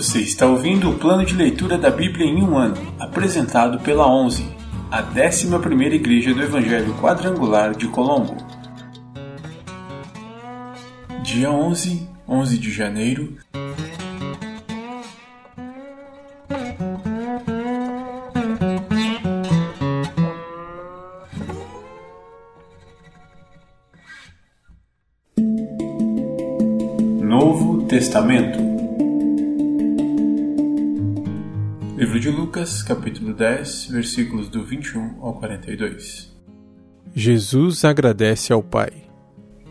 Você está ouvindo o plano de leitura da Bíblia em um ano, apresentado pela 11, a 11 Igreja do Evangelho Quadrangular de Colombo. Dia 11, 11 de janeiro. Novo Testamento Livro de Lucas, capítulo 10, versículos do 21 ao 42. Jesus agradece ao Pai.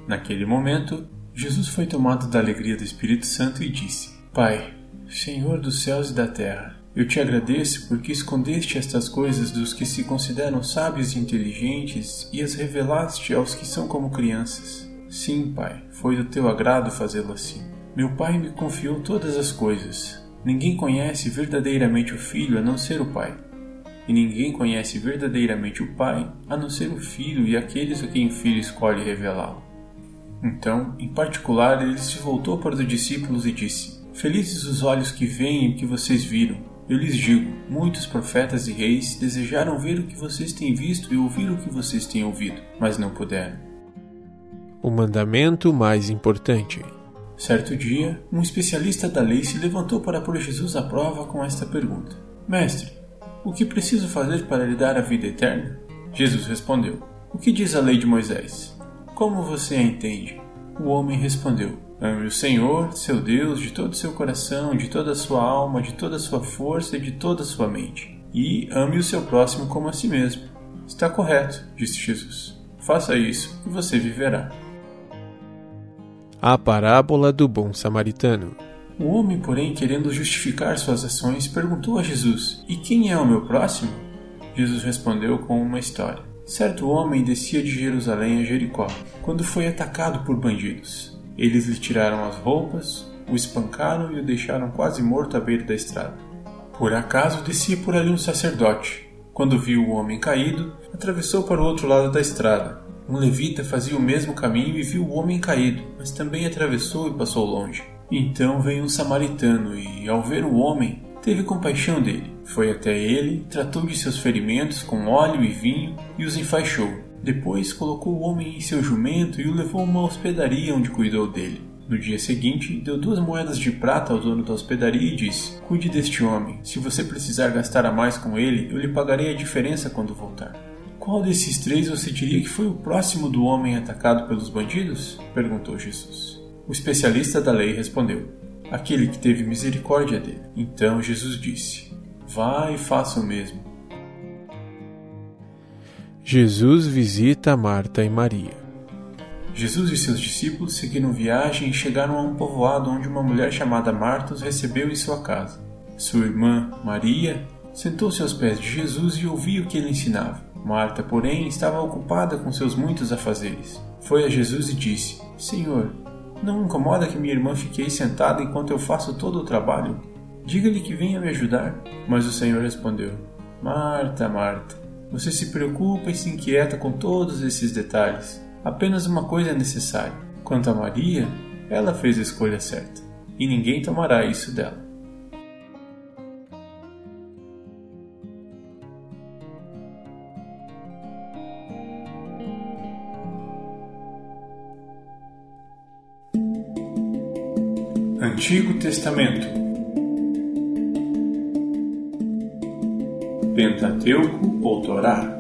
Naquele momento, Jesus foi tomado da alegria do Espírito Santo e disse: Pai, Senhor dos céus e da terra, eu te agradeço porque escondeste estas coisas dos que se consideram sábios e inteligentes e as revelaste aos que são como crianças. Sim, Pai, foi do teu agrado fazê-lo assim. Meu Pai me confiou todas as coisas. Ninguém conhece verdadeiramente o Filho a não ser o Pai. E ninguém conhece verdadeiramente o Pai a não ser o Filho e aqueles a quem o Filho escolhe revelá-lo. Então, em particular, ele se voltou para os discípulos e disse: Felizes os olhos que veem o que vocês viram. Eu lhes digo: muitos profetas e reis desejaram ver o que vocês têm visto e ouvir o que vocês têm ouvido, mas não puderam. O mandamento mais importante. Certo dia, um especialista da lei se levantou para pôr Jesus à prova com esta pergunta: Mestre, o que preciso fazer para lhe dar a vida eterna? Jesus respondeu: O que diz a lei de Moisés? Como você a entende? O homem respondeu: Ame o Senhor, seu Deus, de todo o seu coração, de toda a sua alma, de toda a sua força e de toda a sua mente. E ame o seu próximo como a si mesmo. Está correto, disse Jesus. Faça isso e você viverá. A parábola do bom samaritano. O homem, porém, querendo justificar suas ações, perguntou a Jesus: E quem é o meu próximo? Jesus respondeu com uma história. Certo homem descia de Jerusalém a Jericó, quando foi atacado por bandidos. Eles lhe tiraram as roupas, o espancaram e o deixaram quase morto à beira da estrada. Por acaso descia por ali um sacerdote. Quando viu o homem caído, atravessou para o outro lado da estrada um levita fazia o mesmo caminho e viu o homem caído, mas também atravessou e passou longe. Então veio um samaritano e, ao ver o homem, teve compaixão dele. Foi até ele, tratou de seus ferimentos com óleo e vinho e os enfaixou. Depois colocou o homem em seu jumento e o levou a uma hospedaria onde cuidou dele. No dia seguinte, deu duas moedas de prata ao dono da hospedaria e disse: Cuide deste homem. Se você precisar gastar a mais com ele, eu lhe pagarei a diferença quando voltar. Qual desses três você diria que foi o próximo do homem atacado pelos bandidos? perguntou Jesus. O especialista da lei respondeu: Aquele que teve misericórdia dele. Então Jesus disse: Vá e faça o mesmo. Jesus visita Marta e Maria. Jesus e seus discípulos seguiram viagem e chegaram a um povoado onde uma mulher chamada Marta os recebeu em sua casa. Sua irmã, Maria, sentou-se aos pés de Jesus e ouvia o que ele ensinava. Marta, porém, estava ocupada com seus muitos afazeres. Foi a Jesus e disse: Senhor, não incomoda que minha irmã fique sentada enquanto eu faço todo o trabalho? Diga-lhe que venha me ajudar. Mas o Senhor respondeu: Marta, Marta, você se preocupa e se inquieta com todos esses detalhes. Apenas uma coisa é necessária. Quanto a Maria, ela fez a escolha certa, e ninguém tomará isso dela. Antigo Testamento. Pentateuco ou Torá?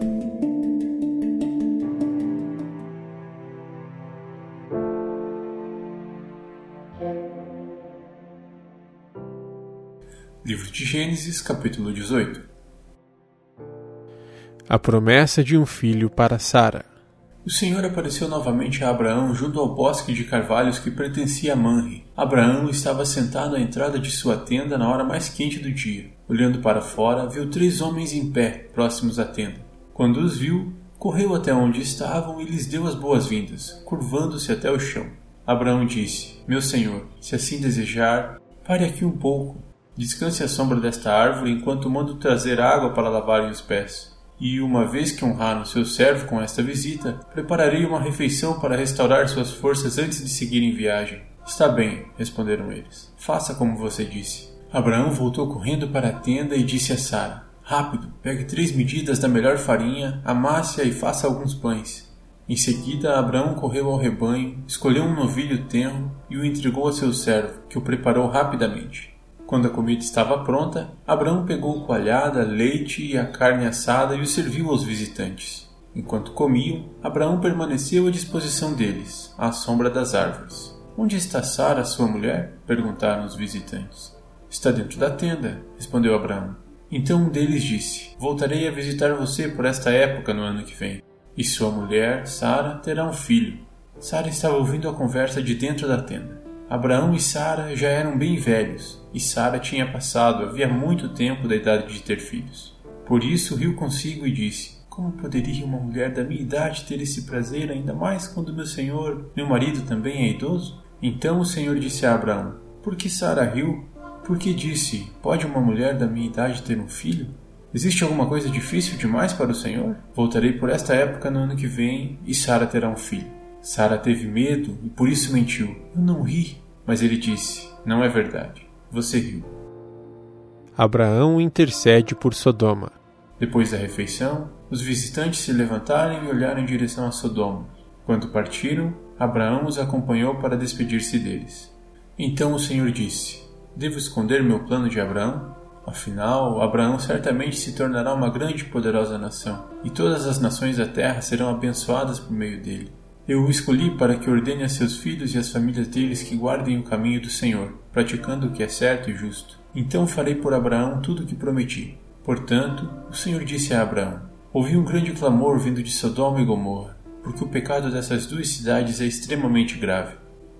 Livro de Gênesis, capítulo 18 A promessa de um filho para Sara o Senhor apareceu novamente a Abraão junto ao bosque de carvalhos que pertencia a Manre. Abraão estava sentado à entrada de sua tenda na hora mais quente do dia. Olhando para fora, viu três homens em pé, próximos à tenda. Quando os viu, correu até onde estavam e lhes deu as boas-vindas, curvando-se até o chão. Abraão disse: Meu senhor, se assim desejar, pare aqui um pouco. Descanse à sombra desta árvore enquanto mando trazer água para lavarem os pés. E, uma vez que honraram seu servo com esta visita, prepararei uma refeição para restaurar suas forças antes de seguir em viagem. Está bem, responderam eles. Faça como você disse. Abraão voltou correndo para a tenda e disse a Sara: Rápido, pegue três medidas da melhor farinha, amasse-a e faça alguns pães. Em seguida, Abraão correu ao rebanho, escolheu um novilho tenro e o entregou a seu servo, que o preparou rapidamente. Quando a comida estava pronta, Abraão pegou coalhada, leite e a carne assada e o serviu aos visitantes. Enquanto comiam, Abraão permaneceu à disposição deles, à sombra das árvores. Onde está Sara, sua mulher? perguntaram os visitantes. Está dentro da tenda, respondeu Abraão. Então um deles disse: Voltarei a visitar você por esta época no ano que vem. E sua mulher, Sara, terá um filho. Sara estava ouvindo a conversa de dentro da tenda. Abraão e Sara já eram bem velhos, e Sara tinha passado havia muito tempo da idade de ter filhos. Por isso riu consigo e disse: Como poderia uma mulher da minha idade ter esse prazer, ainda mais quando meu senhor, meu marido, também é idoso? Então o Senhor disse a Abraão: Por que Sara riu? Porque disse: Pode uma mulher da minha idade ter um filho? Existe alguma coisa difícil demais para o Senhor? Voltarei por esta época no ano que vem e Sara terá um filho. Sara teve medo e por isso mentiu. Eu não ri. Mas ele disse: Não é verdade. Você riu. Abraão intercede por Sodoma. Depois da refeição, os visitantes se levantaram e olharam em direção a Sodoma. Quando partiram, Abraão os acompanhou para despedir-se deles. Então o Senhor disse: Devo esconder meu plano de Abraão? Afinal, Abraão certamente se tornará uma grande e poderosa nação, e todas as nações da terra serão abençoadas por meio dele. Eu o escolhi para que ordene a seus filhos e às famílias deles que guardem o caminho do Senhor, praticando o que é certo e justo. Então farei por Abraão tudo o que prometi. Portanto, o Senhor disse a Abraão: Ouvi um grande clamor vindo de Sodoma e Gomorra, porque o pecado dessas duas cidades é extremamente grave.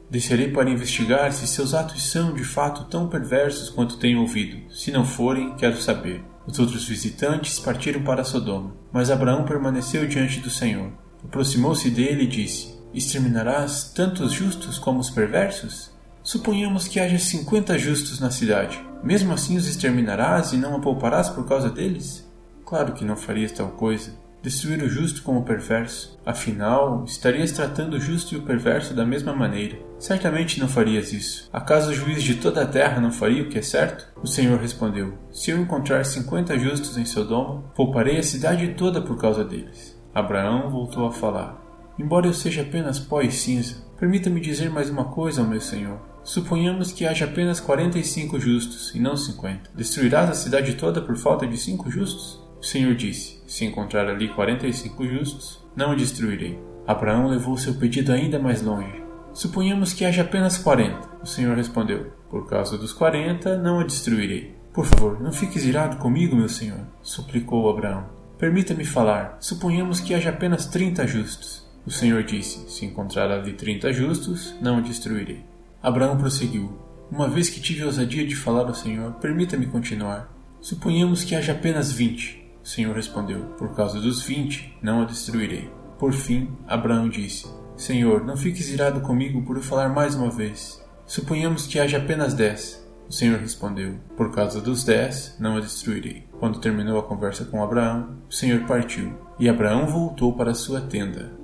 Descerei para investigar se seus atos são de fato tão perversos quanto tenho ouvido. Se não forem, quero saber. Os outros visitantes partiram para Sodoma, mas Abraão permaneceu diante do Senhor. Aproximou-se dele e disse: Exterminarás tanto os justos como os perversos? Suponhamos que haja cinquenta justos na cidade. Mesmo assim os exterminarás e não a pouparás por causa deles? Claro que não farias tal coisa. Destruir o justo como o perverso. Afinal, estarias tratando o justo e o perverso da mesma maneira. Certamente não farias isso. Acaso o juiz de toda a terra não faria o que é certo? O Senhor respondeu: Se eu encontrar cinquenta justos em Sodoma, pouparei a cidade toda por causa deles. Abraão voltou a falar: Embora eu seja apenas pó e cinza, permita-me dizer mais uma coisa ao meu senhor. Suponhamos que haja apenas quarenta e cinco justos, e não cinquenta. Destruirás a cidade toda por falta de cinco justos? O Senhor disse: Se encontrar ali quarenta e cinco justos, não o destruirei. Abraão levou seu pedido ainda mais longe. Suponhamos que haja apenas quarenta. O Senhor respondeu: Por causa dos quarenta, não a destruirei. Por favor, não fiques irado comigo, meu senhor, suplicou Abraão. Permita-me falar. Suponhamos que haja apenas trinta justos. O Senhor disse: Se encontrar ali trinta justos, não o destruirei. Abraão prosseguiu: Uma vez que tive a ousadia de falar ao Senhor, permita-me continuar. Suponhamos que haja apenas vinte. O Senhor respondeu: Por causa dos vinte, não a destruirei. Por fim, Abraão disse: Senhor, não fiques irado comigo por eu falar mais uma vez. Suponhamos que haja apenas dez. O Senhor respondeu: Por causa dos dez, não a destruirei. Quando terminou a conversa com Abraão, o Senhor partiu, e Abraão voltou para sua tenda.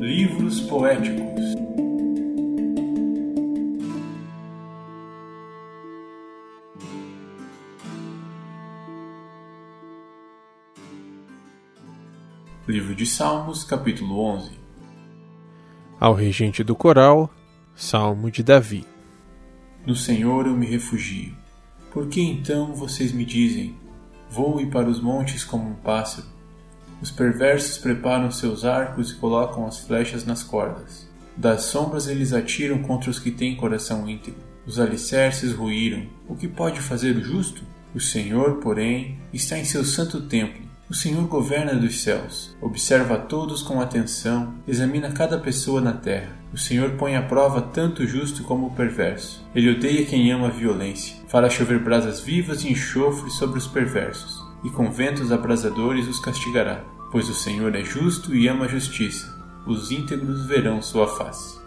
Livros poéticos Livro de Salmos, capítulo 11 Ao regente do coral, Salmo de Davi. No Senhor eu me refugio. Por que então vocês me dizem: Voe para os montes como um pássaro? Os perversos preparam seus arcos e colocam as flechas nas cordas. Das sombras eles atiram contra os que têm coração íntegro. Os alicerces ruíram. O que pode fazer o justo? O Senhor, porém, está em seu santo templo. O Senhor governa dos céus, observa a todos com atenção, examina cada pessoa na terra. O Senhor põe à prova tanto o justo como o perverso. Ele odeia quem ama a violência, fará chover brasas vivas e enxofre sobre os perversos, e com ventos abrasadores os castigará. Pois o Senhor é justo e ama a justiça, os íntegros verão sua face.